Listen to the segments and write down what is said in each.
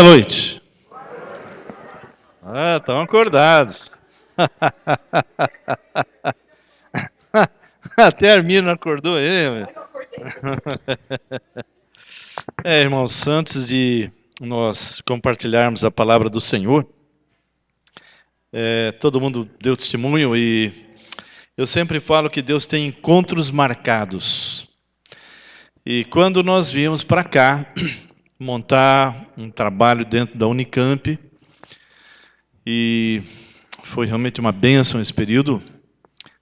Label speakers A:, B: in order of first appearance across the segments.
A: Boa noite. Ah, estão acordados. Até a Armino acordou aí. É, irmãos, antes de nós compartilharmos a palavra do Senhor, é, todo mundo deu testemunho e eu sempre falo que Deus tem encontros marcados. E quando nós viemos para cá montar um trabalho dentro da Unicamp, e foi realmente uma bênção esse período.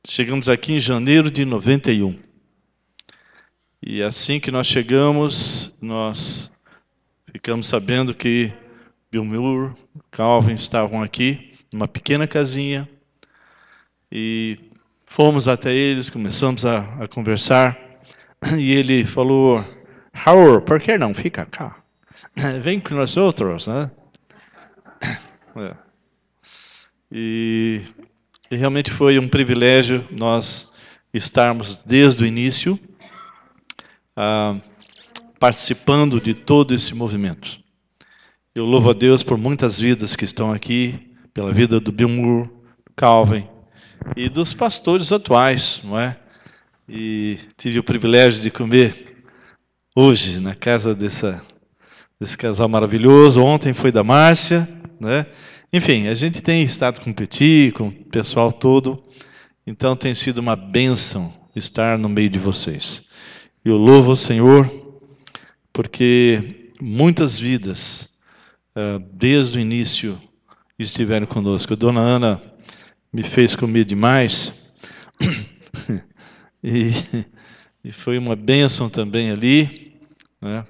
A: Chegamos aqui em janeiro de 91. E assim que nós chegamos, nós ficamos sabendo que Bill Moore, Calvin estavam aqui, numa pequena casinha, e fomos até eles, começamos a, a conversar, e ele falou, Howard, por que não fica cá? Vem com nós outros, né? É. E, e realmente foi um privilégio nós estarmos desde o início ah, participando de todo esse movimento. Eu louvo a Deus por muitas vidas que estão aqui, pela vida do Bill Moore, Calvin e dos pastores atuais, não é? E tive o privilégio de comer hoje na casa dessa, desse casal maravilhoso. Ontem foi da Márcia, né? Enfim, a gente tem estado com o Petit, com o pessoal todo, então tem sido uma bênção estar no meio de vocês. Eu louvo o Senhor, porque muitas vidas, ah, desde o início, estiveram conosco. A dona Ana me fez comer demais, e, e foi uma bênção também ali. Né?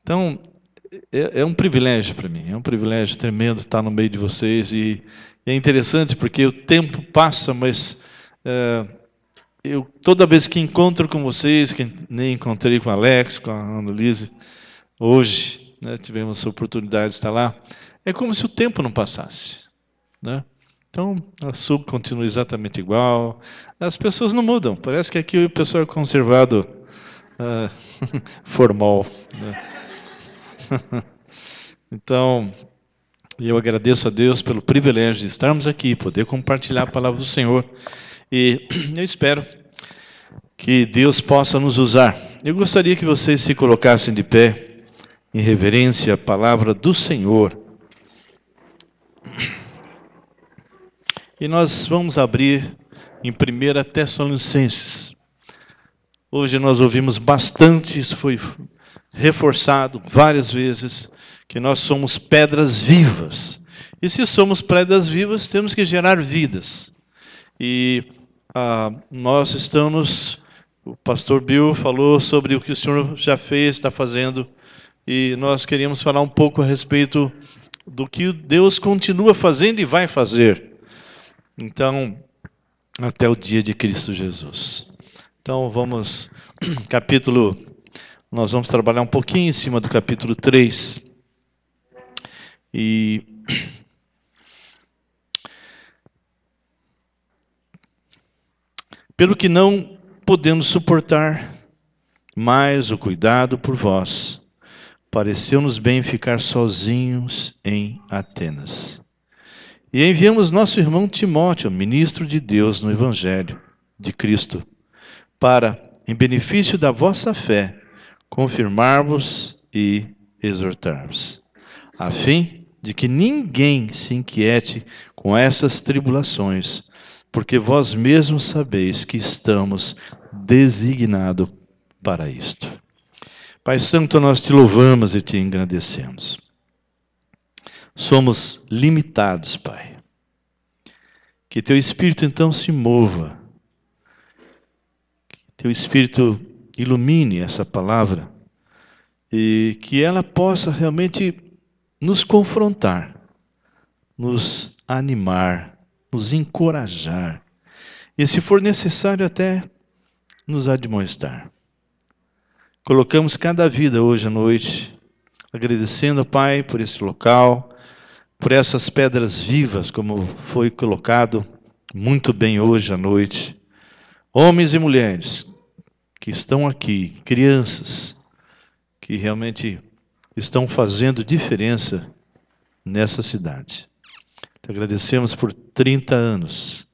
A: Então, é, é um privilégio para mim, é um privilégio tremendo estar no meio de vocês e, é interessante porque o tempo passa, mas é, eu toda vez que encontro com vocês, que nem encontrei com a Alex, com a Annalise, hoje né, tivemos a oportunidade de estar lá, é como se o tempo não passasse, né? Então, a Sul continua exatamente igual. As pessoas não mudam. Parece que aqui o pessoal é conservado uh, formal. Né? então, eu agradeço a Deus pelo privilégio de estarmos aqui, poder compartilhar a palavra do Senhor. E eu espero que Deus possa nos usar. Eu gostaria que vocês se colocassem de pé em reverência à palavra do Senhor. E nós vamos abrir em 1 Tessalonicenses. Hoje nós ouvimos bastante, isso foi reforçado várias vezes que nós somos pedras vivas. E se somos pedras vivas, temos que gerar vidas. E ah, nós estamos, o pastor Bill falou sobre o que o senhor já fez, está fazendo, e nós queríamos falar um pouco a respeito do que Deus continua fazendo e vai fazer. Então, até o dia de Cristo Jesus. Então, vamos, capítulo nós vamos trabalhar um pouquinho em cima do capítulo 3. E pelo que não podemos suportar mais o cuidado por vós, pareceu-nos bem ficar sozinhos em Atenas. E enviamos nosso irmão Timóteo, ministro de Deus no Evangelho de Cristo, para, em benefício da vossa fé, confirmar-vos e exortar-vos, a fim de que ninguém se inquiete com essas tribulações, porque vós mesmos sabeis que estamos designados para isto. Pai Santo, nós te louvamos e te engrandecemos. Somos limitados, Pai. Que teu Espírito então se mova. Que teu Espírito ilumine essa palavra e que ela possa realmente nos confrontar, nos animar, nos encorajar e, se for necessário, até nos admoestar. Colocamos cada vida hoje à noite, agradecendo, Pai, por esse local, por essas pedras vivas, como foi colocado muito bem hoje à noite. Homens e mulheres que estão aqui, crianças, que realmente estão fazendo diferença nessa cidade. Te agradecemos por 30 anos.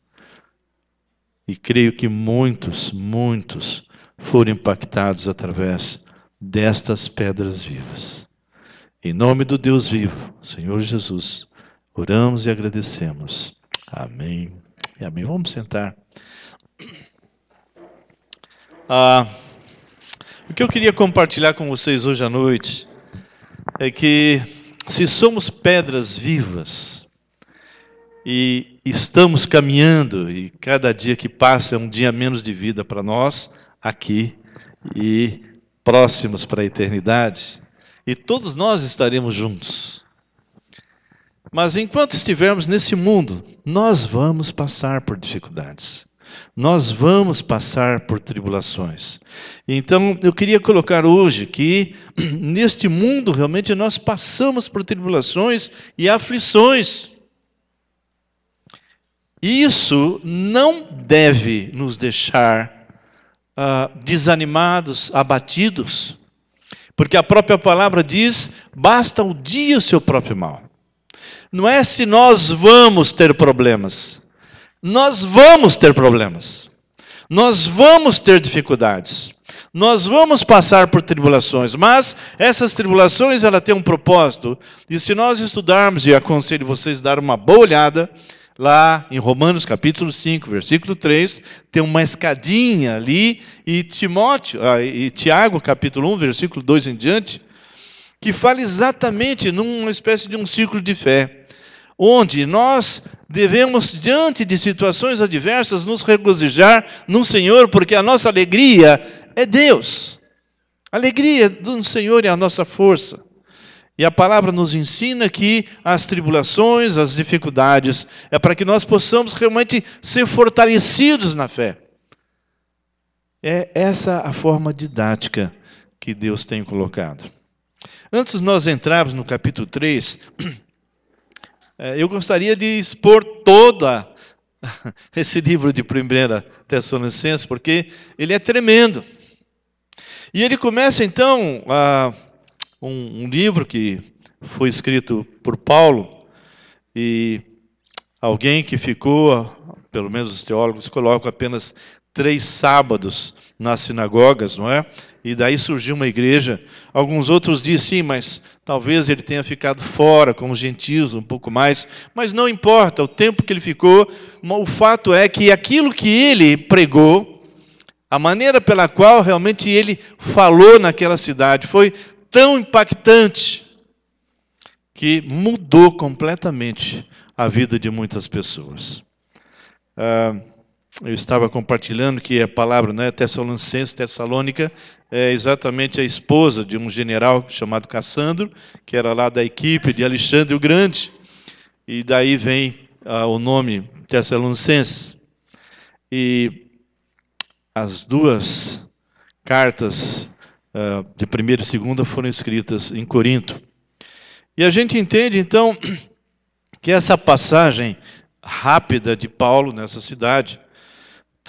A: E creio que muitos, muitos foram impactados através destas pedras vivas. Em nome do Deus vivo, Senhor Jesus, oramos e agradecemos. Amém. E amém. Vamos sentar. Ah, o que eu queria compartilhar com vocês hoje à noite é que se somos pedras vivas e estamos caminhando e cada dia que passa é um dia menos de vida para nós aqui e próximos para a eternidade, e todos nós estaremos juntos. Mas enquanto estivermos nesse mundo, nós vamos passar por dificuldades. Nós vamos passar por tribulações. Então, eu queria colocar hoje que neste mundo realmente nós passamos por tribulações e aflições. Isso não deve nos deixar uh, desanimados, abatidos. Porque a própria palavra diz: basta o dia o seu próprio mal. Não é se nós vamos ter problemas. Nós vamos ter problemas. Nós vamos ter dificuldades. Nós vamos passar por tribulações, mas essas tribulações ela tem um propósito. E se nós estudarmos e aconselho vocês a dar uma boa olhada, lá em Romanos capítulo 5, versículo 3, tem uma escadinha ali, e Timóteo, ah, e Tiago capítulo 1, versículo 2 em diante, que fala exatamente numa espécie de um círculo de fé, onde nós devemos, diante de situações adversas, nos regozijar no Senhor, porque a nossa alegria é Deus. A alegria do Senhor é a nossa força. E a palavra nos ensina que as tribulações, as dificuldades, é para que nós possamos realmente ser fortalecidos na fé. É essa a forma didática que Deus tem colocado. Antes de nós entrarmos no capítulo 3, é, eu gostaria de expor toda esse livro de 1 Tessalonicenses, porque ele é tremendo. E ele começa então a um, um livro que foi escrito por Paulo e alguém que ficou, pelo menos os teólogos colocam apenas três sábados nas sinagogas, não é? E daí surgiu uma igreja. Alguns outros dizem sim, mas talvez ele tenha ficado fora com os gentios um pouco mais, mas não importa o tempo que ele ficou. O fato é que aquilo que ele pregou, a maneira pela qual realmente ele falou naquela cidade foi tão impactante que mudou completamente a vida de muitas pessoas. Ah, eu estava compartilhando que a palavra né, Tessalonicense, Tessalônica, é exatamente a esposa de um general chamado Cassandro, que era lá da equipe de Alexandre o Grande, e daí vem ah, o nome Tessalonicenses. E as duas cartas uh, de primeira e segunda foram escritas em Corinto. E a gente entende, então, que essa passagem rápida de Paulo nessa cidade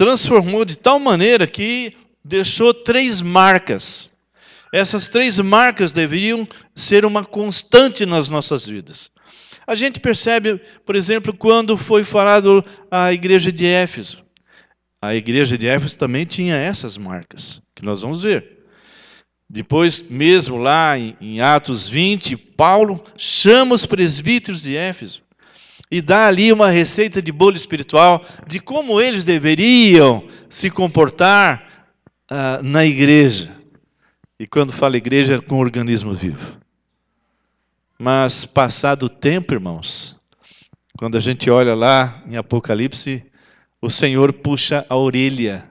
A: transformou de tal maneira que deixou três marcas. Essas três marcas deveriam ser uma constante nas nossas vidas. A gente percebe, por exemplo, quando foi falado a igreja de Éfeso. A igreja de Éfeso também tinha essas marcas, que nós vamos ver. Depois, mesmo lá em, Atos 20, Paulo chama os presbíteros de Éfeso e dá ali uma receita de bolo espiritual de como eles deveriam se comportar uh, na igreja. E quando fala igreja, é com organismo vivo. Mas, passado o tempo, irmãos, quando a gente olha lá em Apocalipse, o Senhor puxa a orelha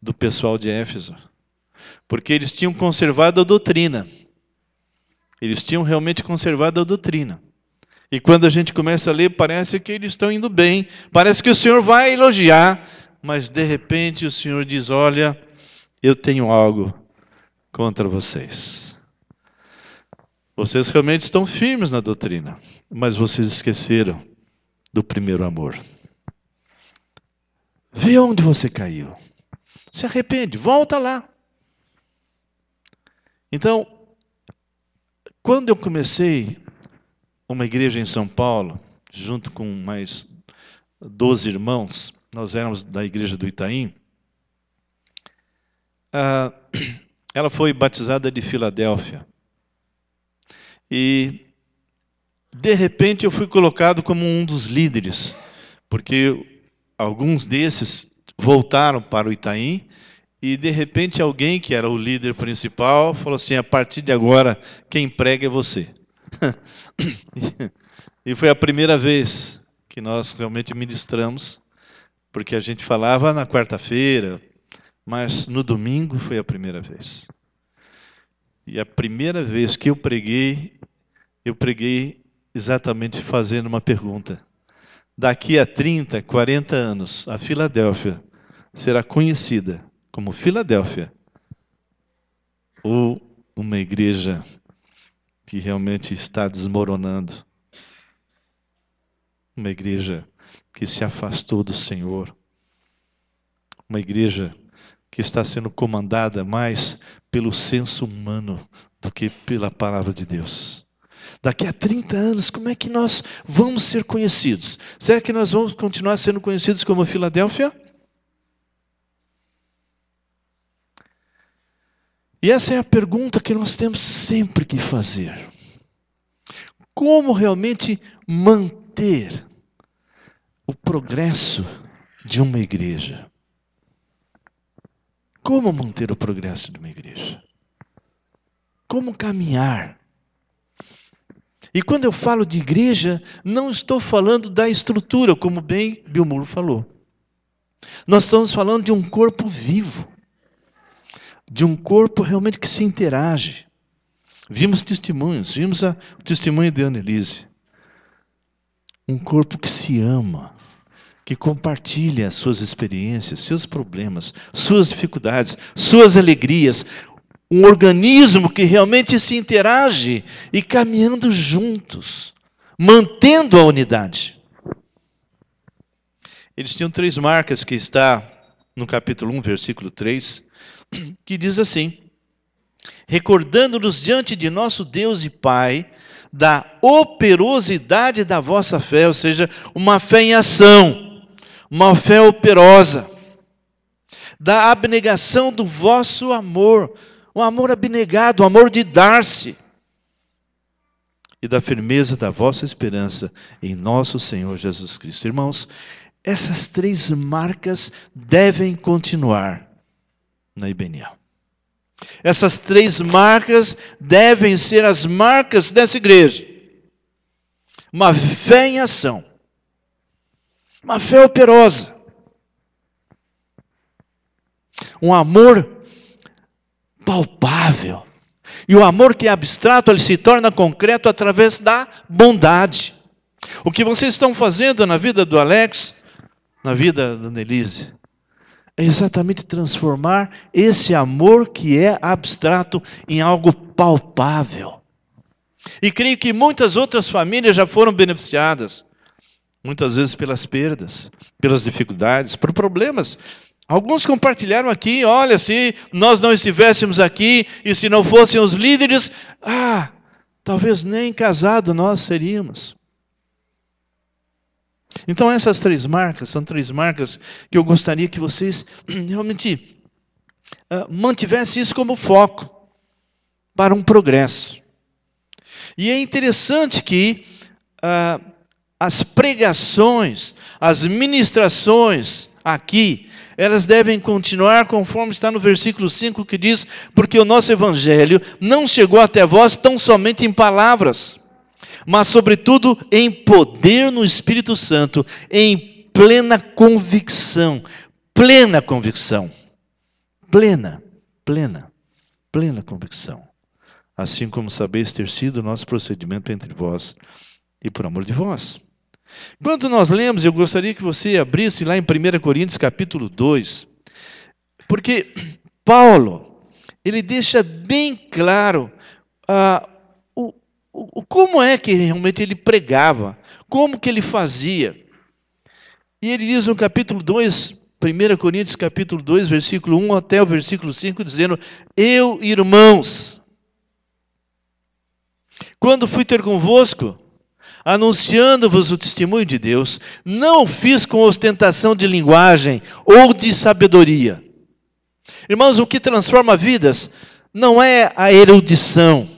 A: do pessoal de Éfeso porque eles tinham conservado a doutrina. Eles tinham realmente conservado a doutrina. E quando a gente começa a ler, parece que eles estão indo bem, parece que o Senhor vai elogiar, mas de repente o Senhor diz: Olha, eu tenho algo contra vocês. Vocês realmente estão firmes na doutrina, mas vocês esqueceram do primeiro amor. Vê onde você caiu. Se arrepende, volta lá. Então, Quando eu comecei uma igreja em São Paulo, junto com mais 12 irmãos, nós éramos da igreja do Itaim, ah, ela foi batizada de Filadélfia. E, de repente, eu fui colocado como um dos líderes, porque alguns desses voltaram para o Itaim e de repente alguém que era o líder principal falou assim: a partir de agora, quem prega é você. e foi a primeira vez que nós realmente ministramos, porque a gente falava na quarta-feira, mas no domingo foi a primeira vez. E a primeira vez que eu preguei, eu preguei exatamente fazendo uma pergunta. Daqui a 30, 40 anos, a Filadélfia será conhecida como Filadélfia ou uma igreja que realmente está desmoronando. Uma igreja que se afastou do Senhor. Uma igreja que está sendo comandada mais pelo senso humano do que pela palavra de Deus. Daqui a 30 anos, como é que nós vamos ser conhecidos? Será que nós vamos continuar sendo conhecidos como Filadélfia? E essa é a pergunta que nós temos sempre que fazer. Como realmente manter o progresso de uma igreja? Como manter o progresso de uma igreja? Como caminhar? E quando eu falo de igreja, não estou falando da estrutura, como bem Bilmulo falou. Nós estamos falando de um corpo vivo de um corpo realmente que se interage. Vimos testemunhos, vimos a, o testemunho de Annelise. Um corpo que se ama, que compartilha suas experiências, seus problemas, suas dificuldades, suas alegrias. Um organismo que realmente se interage e caminhando juntos, mantendo a unidade. Eles tinham três marcas que está no capítulo 1, versículo 3 que diz assim: recordando-nos diante de nosso Deus e Pai da operosidade da vossa fé, ou seja, uma fé em ação, uma fé operosa, da abnegação do vosso amor, um amor abnegado, um amor de dar-se, e da firmeza da vossa esperança em nosso Senhor Jesus Cristo. Irmãos, essas três marcas devem continuar na IBNA. Essas três marcas devem ser as marcas dessa igreja. Uma fé em ação. Uma fé operosa. Um amor palpável. E o amor que é abstrato, ele se torna concreto através da bondade. O que vocês estão fazendo na vida do Alex, na vida da Nelise, é exatamente transformar esse amor que é abstrato em algo palpável. E creio que muitas outras famílias já foram beneficiadas, muitas vezes pelas perdas, pelas dificuldades, por problemas. Alguns compartilharam aqui: olha, se nós não estivéssemos aqui e se não fossem os líderes, ah, talvez nem casado nós seríamos. Então, essas três marcas são três marcas que eu gostaria que vocês realmente uh, mantivessem isso como foco para um progresso. E é interessante que uh, as pregações, as ministrações aqui, elas devem continuar conforme está no versículo 5 que diz: Porque o nosso evangelho não chegou até vós tão somente em palavras mas, sobretudo, em poder no Espírito Santo, em plena convicção. Plena convicção. Plena, plena, plena convicção. Assim como sabeis ter sido o nosso procedimento entre vós e por amor de vós. Quando nós lemos, eu gostaria que você abrisse lá em 1 Coríntios capítulo 2, porque Paulo, ele deixa bem claro uh, como é que realmente ele pregava, como que ele fazia. E ele diz no capítulo 2, 1 Coríntios capítulo 2, versículo 1 até o versículo 5, dizendo: Eu, irmãos, Quando fui ter convosco, anunciando-vos o testemunho de Deus, não fiz com ostentação de linguagem ou de sabedoria. Irmãos, o que transforma vidas não é a erudição.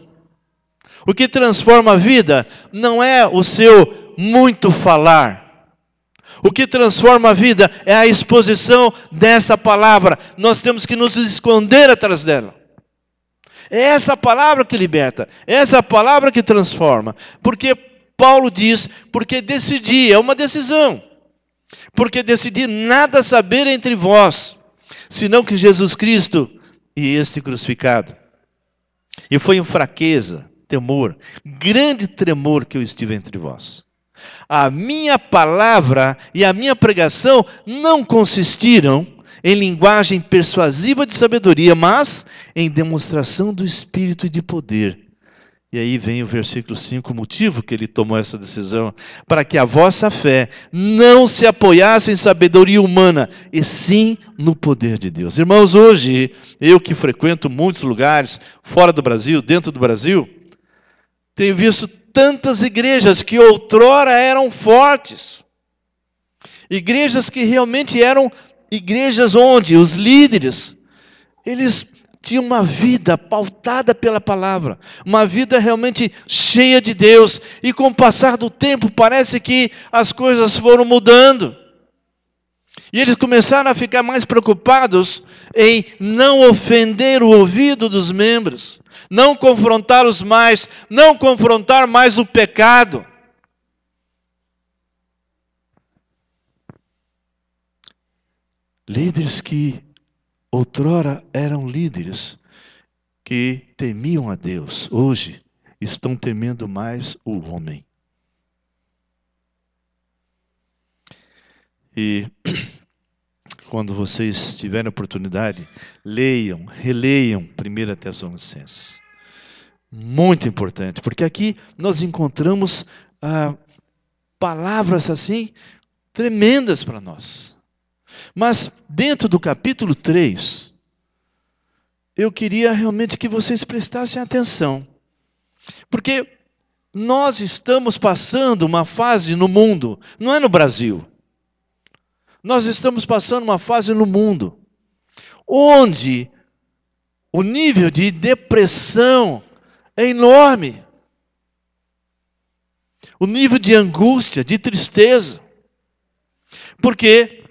A: O que transforma a vida não é o seu muito falar. O que transforma a vida é a exposição dessa palavra. Nós temos que nos esconder atrás dela. É essa palavra que liberta, é essa palavra que transforma. Porque Paulo diz: porque decidi, é uma decisão. Porque decidi nada saber entre vós, senão que Jesus Cristo e este crucificado. E foi em fraqueza, temor, grande tremor que eu estive entre vós. A minha palavra e a minha pregação não consistiram em linguagem persuasiva de sabedoria, mas em demonstração do Espírito e de poder e aí vem o versículo 5, o motivo que ele tomou essa decisão, para que a vossa fé não se apoiasse em sabedoria humana, e sim no poder de Deus. Irmãos, hoje, eu que frequento muitos lugares, fora do Brasil, dentro do Brasil, tenho visto tantas igrejas que outrora eram fortes. Igrejas que realmente eram igrejas onde os líderes, eles tinha uma vida pautada pela palavra, uma vida realmente cheia de Deus, e com o passar do tempo parece que as coisas foram mudando. E eles começaram a ficar mais preocupados em não ofender o ouvido dos membros, não confrontá-los mais, não confrontar mais o pecado. Líderes que outrora eram líderes que temiam a Deus, hoje estão temendo mais o homem. E quando vocês tiverem oportunidade, leiam, releiam 1 Tessalonicenses. Muito importante, porque aqui nós encontramos ah, palavras assim tremendas para nós. Mas dentro do capítulo 3, eu queria realmente que vocês prestassem atenção. Porque nós estamos passando uma fase no mundo, não é no Brasil. Nós estamos passando uma fase no mundo onde o nível de depressão é enorme. O nível de angústia, de tristeza. Porque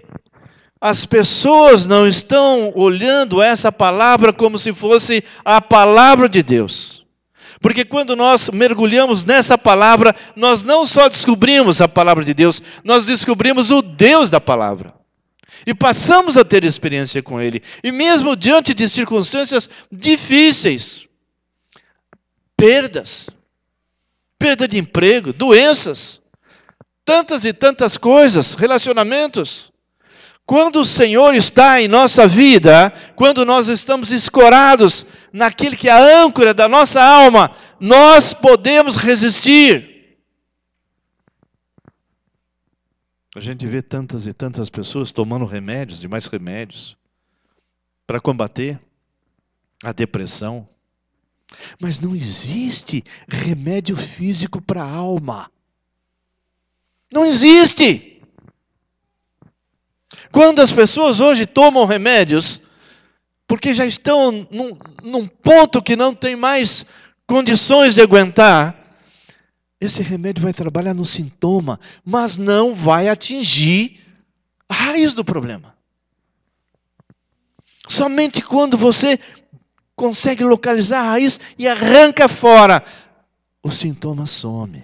A: as pessoas não estão olhando essa palavra como se fosse a palavra de Deus. Porque quando nós mergulhamos nessa palavra, nós não só descobrimos a palavra de Deus, nós descobrimos o Deus da palavra. E passamos a ter experiência com Ele. E mesmo diante de circunstâncias difíceis, perdas, perda de emprego, doenças, tantas e tantas coisas, relacionamentos, quando o Senhor está em nossa vida, quando nós estamos escorados naquele que é a âncora da nossa alma, nós podemos resistir. A gente vê tantas e tantas pessoas tomando remédios e mais remédios para combater a depressão. Mas não existe remédio físico para a alma. Não existe. Quando as pessoas hoje tomam remédios, porque já estão num, num ponto que não tem mais condições de aguentar, esse remédio vai trabalhar no sintoma, mas não vai atingir a raiz do problema. Somente quando você consegue localizar a raiz e arranca fora, o sintoma some.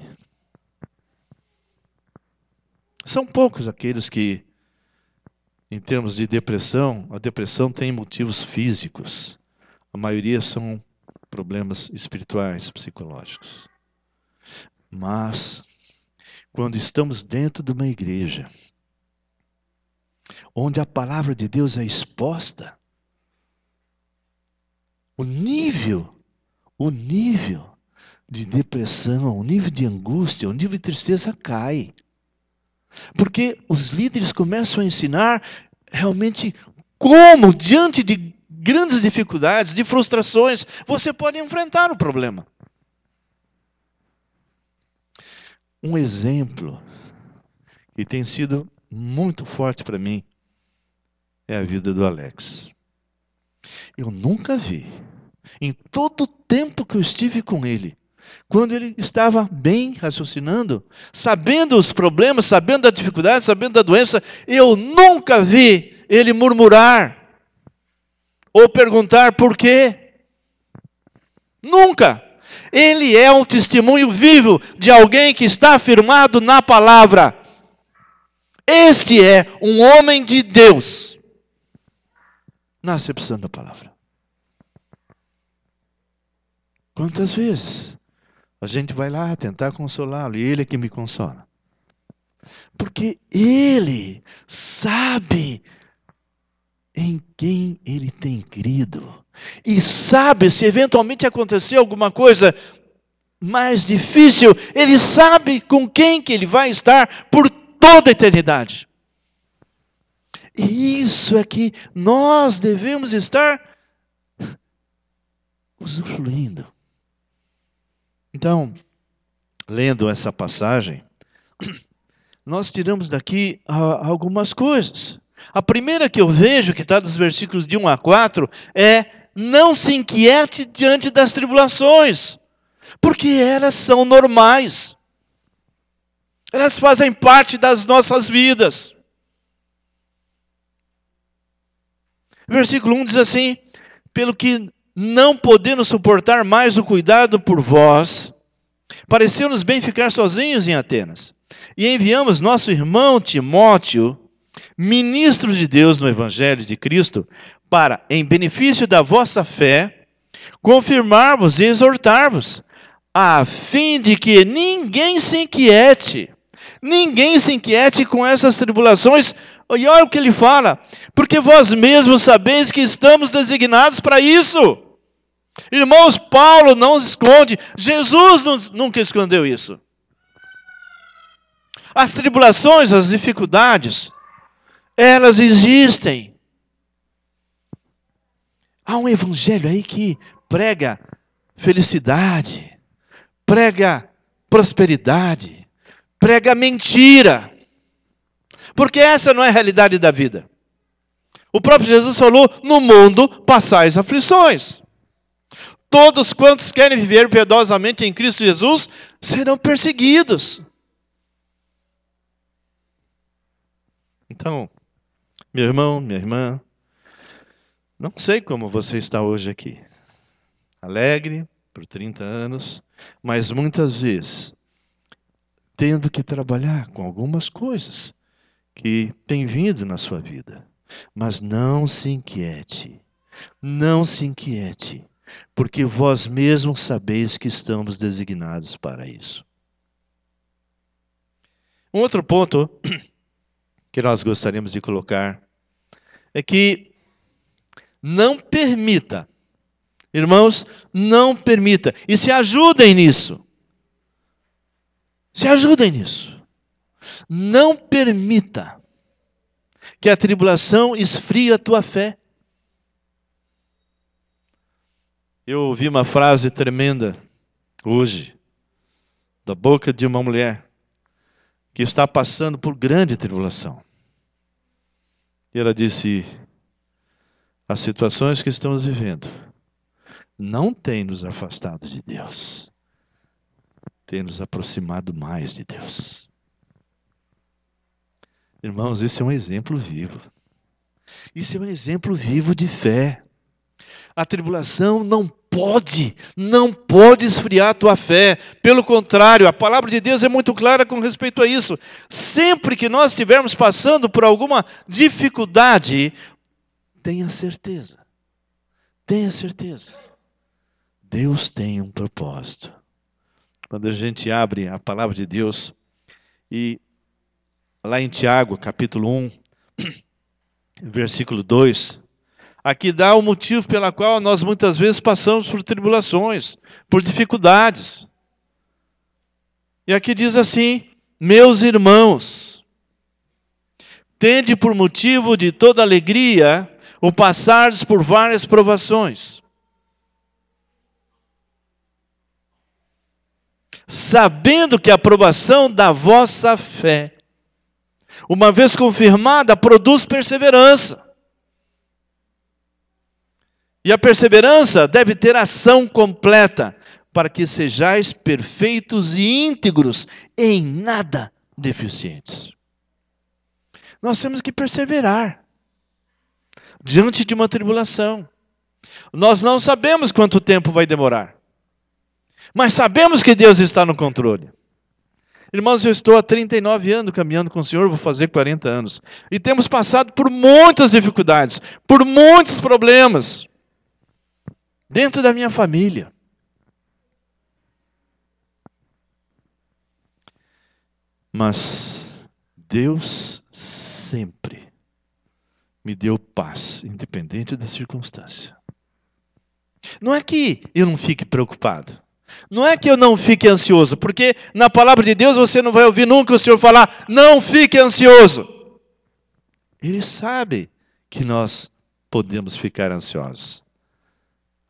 A: São poucos aqueles que em termos de depressão, a depressão tem motivos físicos. A maioria são problemas espirituais, psicológicos. Mas, quando estamos dentro de uma igreja, onde a palavra de Deus é exposta, o nível, o nível de depressão, o nível de angústia, o nível de tristeza cai. Porque os líderes começam a ensinar realmente como, diante de grandes dificuldades, de frustrações, você pode enfrentar o problema. Um exemplo que tem sido muito forte para mim é a vida do Alex. Eu nunca vi, em todo o tempo que eu estive com ele, quando ele estava bem raciocinando, sabendo os problemas, sabendo da dificuldade, sabendo da doença, eu nunca vi ele murmurar ou perguntar por quê. Nunca. Ele é um testemunho vivo de alguém que está afirmado na palavra. Este é um homem de Deus, na acepção da palavra. Quantas vezes a gente vai lá tentar consolá-lo e ele é que me consola? Porque ele sabe em quem ele tem crido. E sabe se eventualmente acontecer alguma coisa mais difícil, ele sabe com quem que ele vai estar por toda a eternidade. E isso é que nós devemos estar usufruindo. Então, lendo essa passagem, nós tiramos daqui ah, algumas coisas. A primeira que eu vejo, que está dos versículos de 1 a 4, é: não se inquiete diante das tribulações, porque elas são normais, elas fazem parte das nossas vidas. Versículo 1 diz assim: pelo que não podendo suportar mais o cuidado por vós, pareceu-nos bem ficar sozinhos em Atenas. E enviamos nosso irmão Timóteo, ministro de Deus no Evangelho de Cristo, para, em benefício da vossa fé, confirmar-vos e exortar-vos, a fim de que ninguém se inquiete, ninguém se inquiete com essas tribulações. E olha o que ele fala, porque vós mesmos sabeis que estamos designados para isso. Irmãos, Paulo não esconde, Jesus nunca escondeu isso. As tribulações, as dificuldades, elas existem. Há um evangelho aí que prega felicidade, prega prosperidade, prega mentira. Porque essa não é a realidade da vida. O próprio Jesus falou: no mundo passais aflições. Todos quantos querem viver piedosamente em Cristo Jesus serão perseguidos. Então, meu irmão, minha irmã, não sei como você está hoje aqui. Alegre por 30 anos, mas muitas vezes tendo que trabalhar com algumas coisas que têm vindo na sua vida. Mas não se inquiete. Não se inquiete porque vós mesmos sabeis que estamos designados para isso. Um outro ponto que nós gostaríamos de colocar é que não permita, irmãos, não permita, e se ajudem nisso. Se ajudem nisso. Não permita que a tribulação esfrie a tua fé. Eu ouvi uma frase tremenda hoje, da boca de uma mulher que está passando por grande tribulação. E ela disse: as situações que estamos vivendo não têm nos afastado de Deus, têm nos aproximado mais de Deus. Irmãos, isso é um exemplo vivo. Isso é um exemplo vivo de fé. A tribulação não pode, não pode esfriar a tua fé. Pelo contrário, a palavra de Deus é muito clara com respeito a isso. Sempre que nós estivermos passando por alguma dificuldade, tenha certeza. Tenha certeza. Deus tem um propósito. Quando a gente abre a palavra de Deus e lá em Tiago, capítulo 1, versículo 2, Aqui dá o motivo pela qual nós muitas vezes passamos por tribulações, por dificuldades. E aqui diz assim: Meus irmãos, tende por motivo de toda alegria o passardes por várias provações. sabendo que a aprovação da vossa fé, uma vez confirmada, produz perseverança. E a perseverança deve ter ação completa, para que sejais perfeitos e íntegros, em nada deficientes. Nós temos que perseverar diante de uma tribulação. Nós não sabemos quanto tempo vai demorar, mas sabemos que Deus está no controle. Irmãos, eu estou há 39 anos caminhando com o Senhor, vou fazer 40 anos. E temos passado por muitas dificuldades, por muitos problemas dentro da minha família. Mas Deus sempre me deu paz, independente da circunstância. Não é que eu não fique preocupado. Não é que eu não fique ansioso, porque na palavra de Deus você não vai ouvir nunca o Senhor falar, não fique ansioso. Ele sabe que nós podemos ficar ansiosos.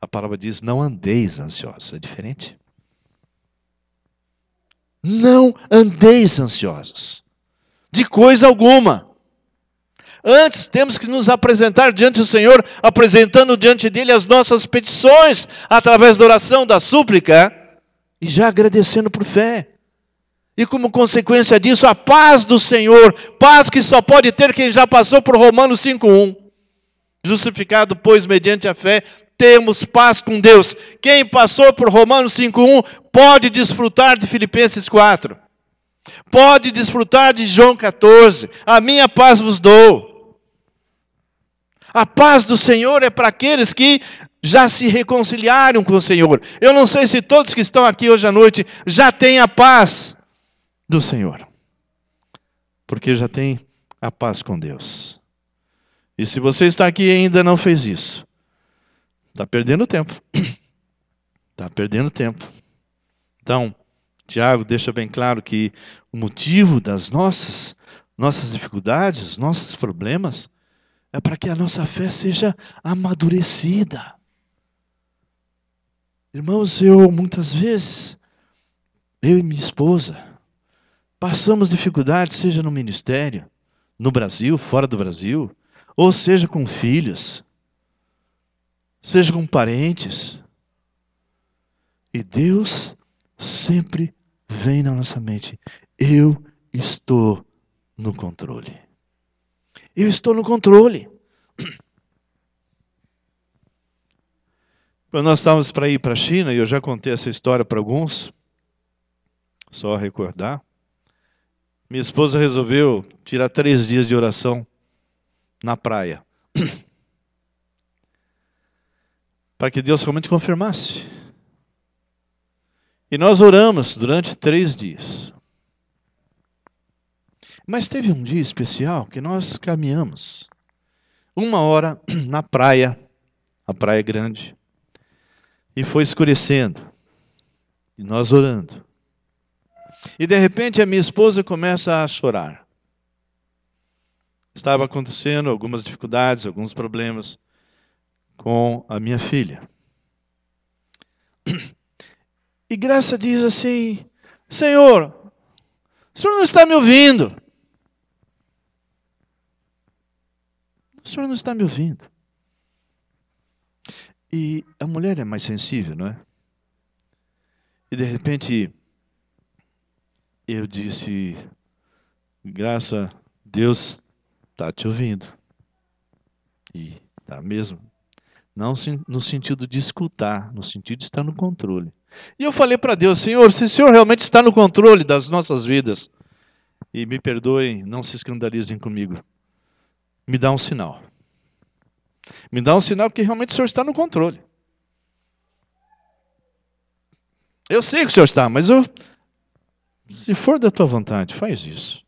A: A palavra diz: não andeis ansiosos. É diferente. Não andeis ansiosos de coisa alguma. Antes temos que nos apresentar diante do Senhor, apresentando diante dele as nossas petições, através da oração, da súplica, e já agradecendo por fé. E como consequência disso, a paz do Senhor, paz que só pode ter quem já passou por Romanos 5:1. Justificado, pois, mediante a fé, temos paz com Deus. Quem passou por Romanos 5:1 pode desfrutar de Filipenses 4. Pode desfrutar de João 14. A minha paz vos dou. A paz do Senhor é para aqueles que já se reconciliaram com o Senhor. Eu não sei se todos que estão aqui hoje à noite já têm a paz do Senhor. Porque já tem a paz com Deus. E se você está aqui e ainda não fez isso, Está perdendo tempo. Está perdendo tempo. Então, Tiago deixa bem claro que o motivo das nossas nossas dificuldades, nossos problemas, é para que a nossa fé seja amadurecida. Irmãos, eu muitas vezes, eu e minha esposa, passamos dificuldades, seja no ministério, no Brasil, fora do Brasil, ou seja com filhos, seja com parentes. E Deus sempre vem na nossa mente: eu estou no controle. Eu estou no controle. Quando nós estávamos para ir para a China, e eu já contei essa história para alguns, só recordar, minha esposa resolveu tirar três dias de oração na praia. Para que Deus realmente confirmasse. E nós oramos durante três dias. Mas teve um dia especial que nós caminhamos uma hora na praia, a praia grande, e foi escurecendo, e nós orando. E de repente a minha esposa começa a chorar. Estava acontecendo algumas dificuldades, alguns problemas com a minha filha. E Graça diz assim: Senhor, o senhor não está me ouvindo. O senhor não está me ouvindo. E a mulher é mais sensível, não é? E de repente eu disse: Graça, Deus está te ouvindo. E está mesmo. Não no sentido de escutar, no sentido de estar no controle. E eu falei para Deus, Senhor, se o Senhor realmente está no controle das nossas vidas, e me perdoem, não se escandalizem comigo, me dá um sinal. Me dá um sinal que realmente o Senhor está no controle. Eu sei que o Senhor está, mas eu, se for da tua vontade, faz isso.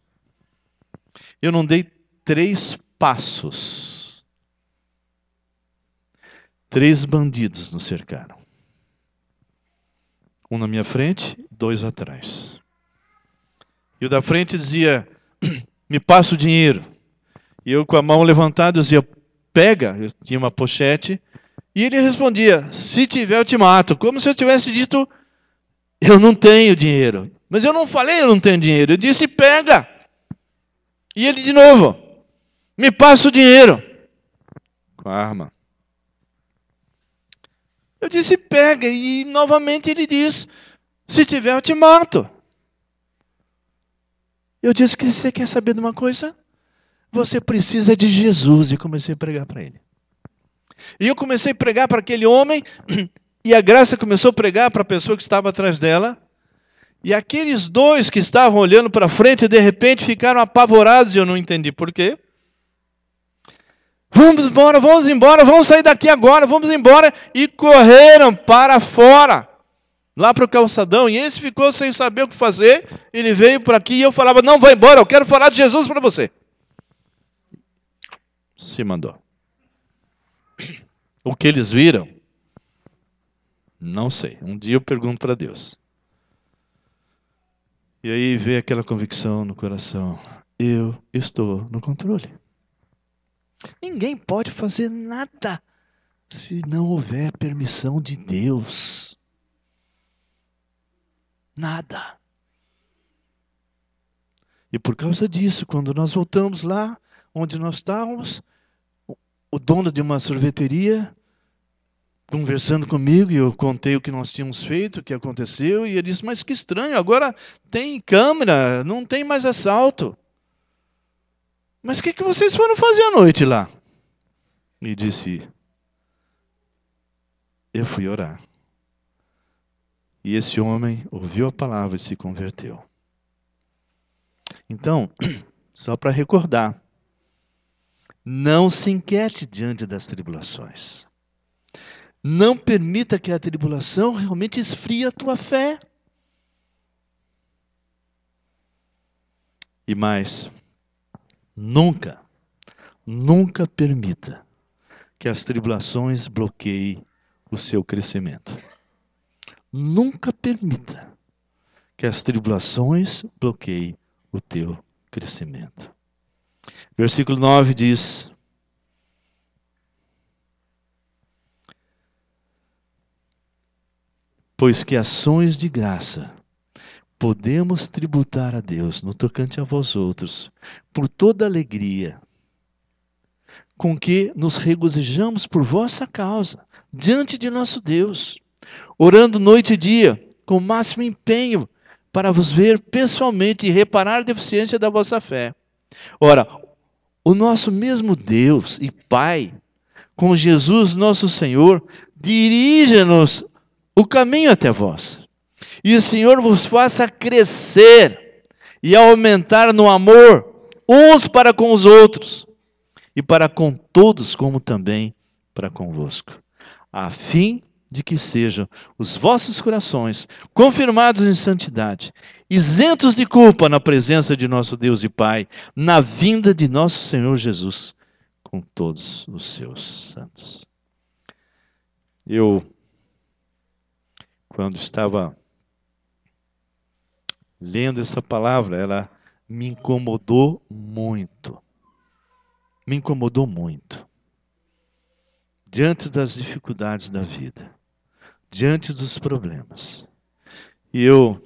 A: Eu não dei três passos Três bandidos nos cercaram. Um na minha frente, dois atrás. E o da frente dizia: Me passa o dinheiro. E eu, com a mão levantada, dizia: Pega. Eu tinha uma pochete. E ele respondia: Se tiver, eu te mato. Como se eu tivesse dito: Eu não tenho dinheiro. Mas eu não falei eu não tenho dinheiro. Eu disse pega. E ele de novo, me passa o dinheiro. Com a arma. Eu disse pega. E novamente ele diz: se tiver eu te mato. Eu disse que você quer saber de uma coisa? Você precisa de Jesus. E comecei a pregar para ele. E eu comecei a pregar para aquele homem, e a graça começou a pregar para a pessoa que estava atrás dela. E aqueles dois que estavam olhando para frente, de repente ficaram apavorados, e eu não entendi por quê. Vamos embora, vamos embora, vamos sair daqui agora, vamos embora. E correram para fora, lá para o calçadão. E esse ficou sem saber o que fazer. Ele veio por aqui e eu falava: Não, vai embora, eu quero falar de Jesus para você. Se mandou. O que eles viram? Não sei. Um dia eu pergunto para Deus. E aí vem aquela convicção no coração: eu estou no controle. Ninguém pode fazer nada se não houver permissão de Deus. Nada. E por causa disso, quando nós voltamos lá onde nós estávamos, o dono de uma sorveteria conversando comigo e eu contei o que nós tínhamos feito, o que aconteceu, e ele disse: Mas que estranho, agora tem câmera, não tem mais assalto. Mas o que, que vocês foram fazer à noite lá? E disse: Eu fui orar. E esse homem ouviu a palavra e se converteu. Então, só para recordar, não se inquiete diante das tribulações. Não permita que a tribulação realmente esfrie a tua fé. E mais, nunca, nunca permita que as tribulações bloqueiem o seu crescimento. Nunca permita que as tribulações bloqueiem o teu crescimento. Versículo 9 diz: Pois que ações de graça podemos tributar a Deus no tocante a vós outros, por toda alegria, com que nos regozijamos por vossa causa, diante de nosso Deus, orando noite e dia, com o máximo empenho, para vos ver pessoalmente e reparar a deficiência da vossa fé. Ora, o nosso mesmo Deus e Pai, com Jesus nosso Senhor, dirija-nos o caminho até vós. E o Senhor vos faça crescer e aumentar no amor uns para com os outros e para com todos, como também para convosco, a fim de que sejam os vossos corações confirmados em santidade, isentos de culpa na presença de nosso Deus e Pai, na vinda de nosso Senhor Jesus com todos os seus santos. Eu quando estava lendo essa palavra, ela me incomodou muito. Me incomodou muito. Diante das dificuldades da vida, diante dos problemas. E eu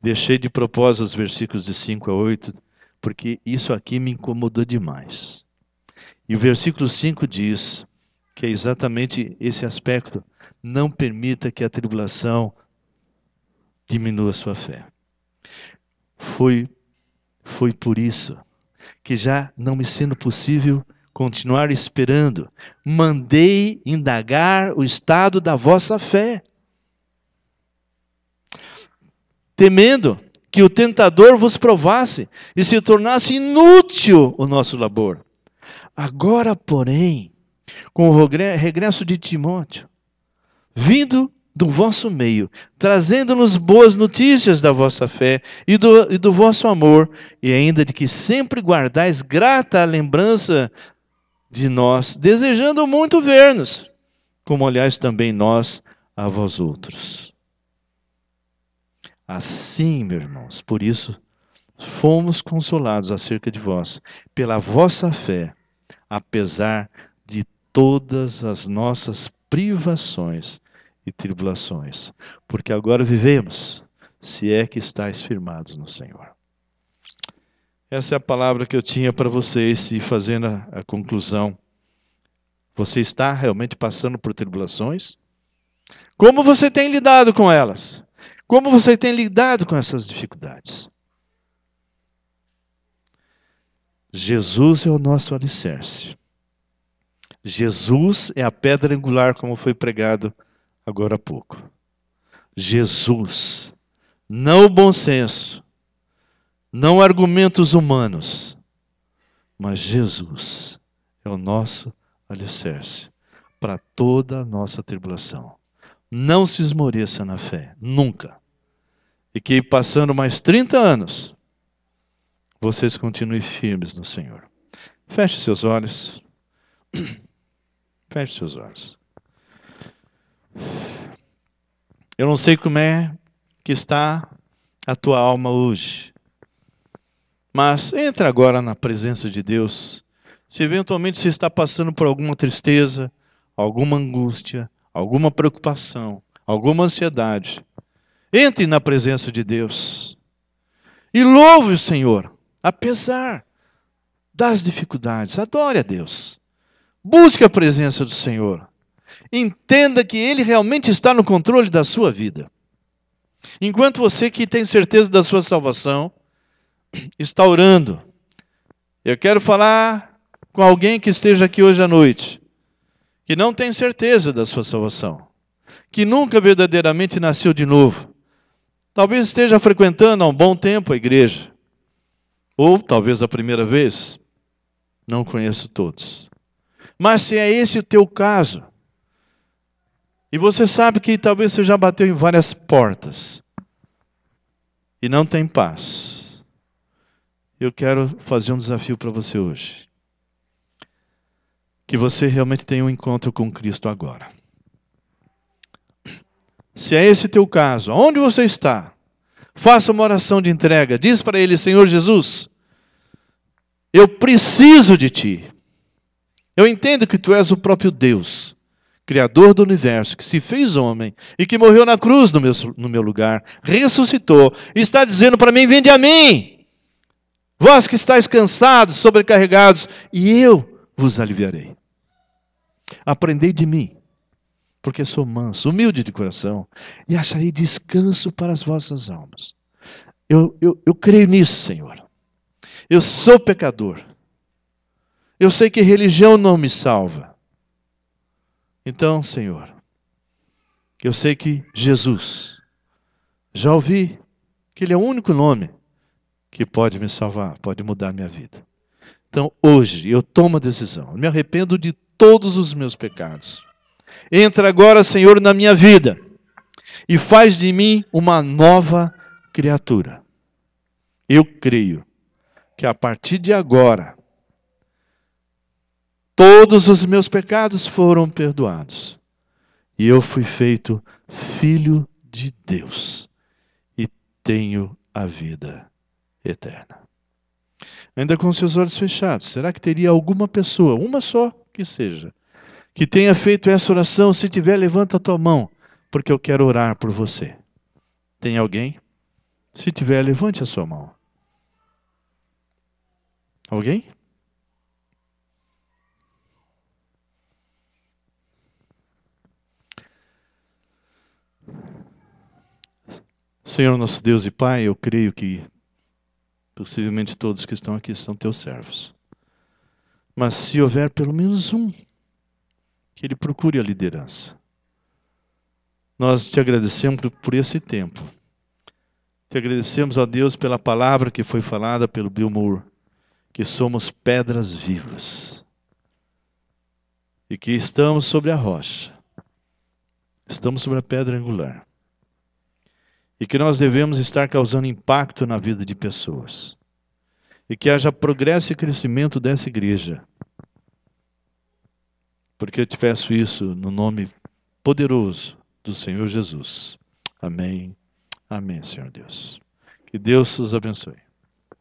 A: deixei de propósito os versículos de 5 a 8, porque isso aqui me incomodou demais. E o versículo 5 diz que é exatamente esse aspecto não permita que a tribulação diminua sua fé. Foi, foi por isso que, já não me sendo possível continuar esperando, mandei indagar o estado da vossa fé. Temendo que o tentador vos provasse e se tornasse inútil o nosso labor. Agora, porém, com o regresso de Timóteo, vindo do vosso meio, trazendo-nos boas notícias da vossa fé e do, e do vosso amor, e ainda de que sempre guardais grata a lembrança de nós, desejando muito ver-nos, como aliás também nós a vós outros. Assim, meus irmãos, por isso fomos consolados acerca de vós, pela vossa fé, apesar de todas as nossas privações e tribulações, porque agora vivemos, se é que estáis firmados no Senhor. Essa é a palavra que eu tinha para vocês e fazendo a, a conclusão. Você está realmente passando por tribulações? Como você tem lidado com elas? Como você tem lidado com essas dificuldades? Jesus é o nosso alicerce. Jesus é a pedra angular, como foi pregado agora há pouco. Jesus, não o bom senso, não argumentos humanos, mas Jesus é o nosso alicerce para toda a nossa tribulação. Não se esmoreça na fé, nunca. E que passando mais 30 anos, vocês continuem firmes no Senhor. Feche seus olhos. Feche seus olhos. Eu não sei como é que está a tua alma hoje. Mas entra agora na presença de Deus. Se eventualmente você está passando por alguma tristeza, alguma angústia, alguma preocupação, alguma ansiedade, entre na presença de Deus. E louve o Senhor, apesar das dificuldades. Adore a Deus. Busque a presença do Senhor. Entenda que Ele realmente está no controle da sua vida. Enquanto você que tem certeza da sua salvação, está orando. Eu quero falar com alguém que esteja aqui hoje à noite, que não tem certeza da sua salvação, que nunca verdadeiramente nasceu de novo. Talvez esteja frequentando há um bom tempo a igreja, ou talvez a primeira vez. Não conheço todos. Mas se é esse o teu caso, e você sabe que talvez você já bateu em várias portas e não tem paz, eu quero fazer um desafio para você hoje. Que você realmente tenha um encontro com Cristo agora. Se é esse teu caso, onde você está? Faça uma oração de entrega. Diz para ele, Senhor Jesus, eu preciso de ti. Eu entendo que tu és o próprio Deus, Criador do universo, que se fez homem e que morreu na cruz no meu, no meu lugar, ressuscitou, está dizendo para mim: Vinde a mim, vós que estáis cansados, sobrecarregados, e eu vos aliviarei. Aprendei de mim, porque sou manso, humilde de coração, e acharei descanso para as vossas almas. Eu, eu, eu creio nisso, Senhor. Eu sou pecador. Eu sei que religião não me salva. Então, Senhor, eu sei que Jesus, já ouvi que Ele é o único nome que pode me salvar, pode mudar minha vida. Então, hoje, eu tomo a decisão. Eu me arrependo de todos os meus pecados. Entra agora, Senhor, na minha vida e faz de mim uma nova criatura. Eu creio que a partir de agora Todos os meus pecados foram perdoados. E eu fui feito filho de Deus. E tenho a vida eterna. Ainda com seus olhos fechados, será que teria alguma pessoa, uma só que seja, que tenha feito essa oração? Se tiver, levanta a tua mão, porque eu quero orar por você. Tem alguém? Se tiver, levante a sua mão. Alguém? Senhor nosso Deus e Pai, eu creio que possivelmente todos que estão aqui são teus servos. Mas se houver pelo menos um que ele procure a liderança. Nós te agradecemos por esse tempo. Te agradecemos, ó Deus, pela palavra que foi falada pelo Bill Moore, que somos pedras vivas e que estamos sobre a rocha, estamos sobre a pedra angular e que nós devemos estar causando impacto na vida de pessoas. E que haja progresso e crescimento dessa igreja. Porque eu te peço isso no nome poderoso do Senhor Jesus. Amém. Amém, Senhor Deus. Que Deus os abençoe.